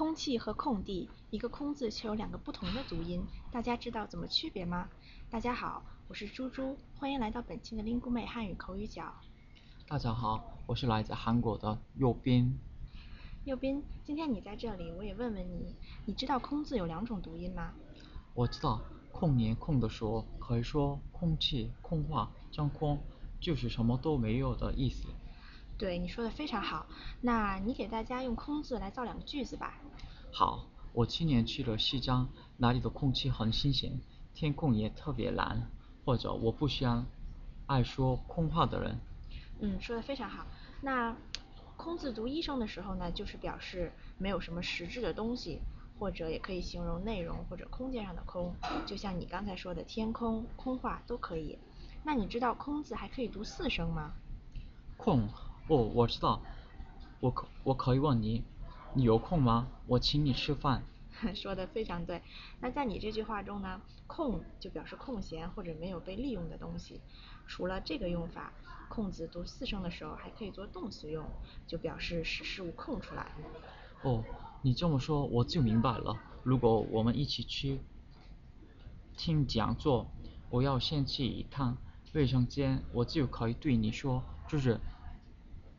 空气和空地，一个空字却有两个不同的读音，大家知道怎么区别吗？大家好，我是猪猪，欢迎来到本期的 Lingu 美汉语口语角。大家好，我是来自韩国的右斌。右斌，今天你在这里，我也问问你，你知道空字有两种读音吗？我知道，空年空的时候可以说空气、空话、真空，就是什么都没有的意思。对，你说的非常好。那你给大家用空字来造两个句子吧。好，我今年去了西藏，那里的空气很新鲜，天空也特别蓝。或者我不喜欢爱说空话的人。嗯，说的非常好。那空字读一声的时候呢，就是表示没有什么实质的东西，或者也可以形容内容或者空间上的空，就像你刚才说的天空、空话都可以。那你知道空字还可以读四声吗？空。哦，我知道，我可我可以问你，你有空吗？我请你吃饭。说的非常对。那在你这句话中呢，空就表示空闲或者没有被利用的东西。除了这个用法，空字读四声的时候还可以做动词用，就表示使事物空出来。哦，你这么说我就明白了。如果我们一起去听讲座，我要先去一趟卫生间，我就可以对你说，就是。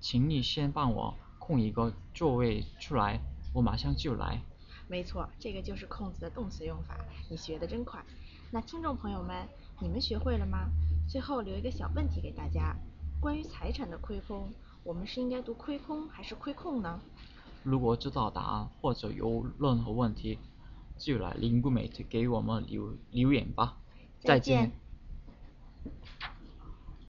请你先帮我空一个座位出来，我马上就来。没错，这个就是空子的动词用法，你学的真快。那听众朋友们，你们学会了吗？最后留一个小问题给大家：关于财产的亏空，我们是应该读亏空还是亏空呢？如果知道答案或者有任何问题，就来 l i n g u m a t e 给我们留留言吧。再见。